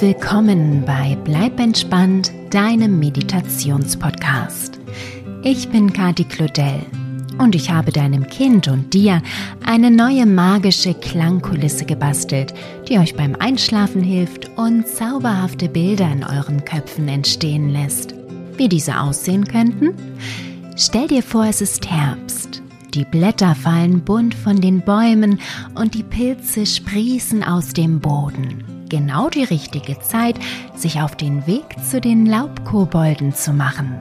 willkommen bei Bleib entspannt, deinem Meditationspodcast. Ich bin Kati Claudel und ich habe deinem Kind und dir eine neue magische Klangkulisse gebastelt, die euch beim Einschlafen hilft und zauberhafte Bilder in euren Köpfen entstehen lässt. Wie diese aussehen könnten? Stell dir vor, es ist Herbst. Die Blätter fallen bunt von den Bäumen und die Pilze sprießen aus dem Boden genau die richtige Zeit, sich auf den Weg zu den Laubkobolden zu machen.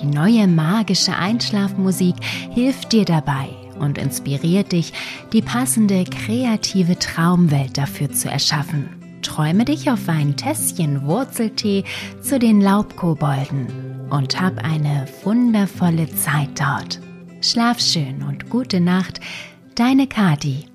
Die neue magische Einschlafmusik hilft dir dabei und inspiriert dich, die passende kreative Traumwelt dafür zu erschaffen. Träume dich auf ein Tässchen Wurzeltee zu den Laubkobolden und hab eine wundervolle Zeit dort. Schlaf schön und gute Nacht, deine Kati.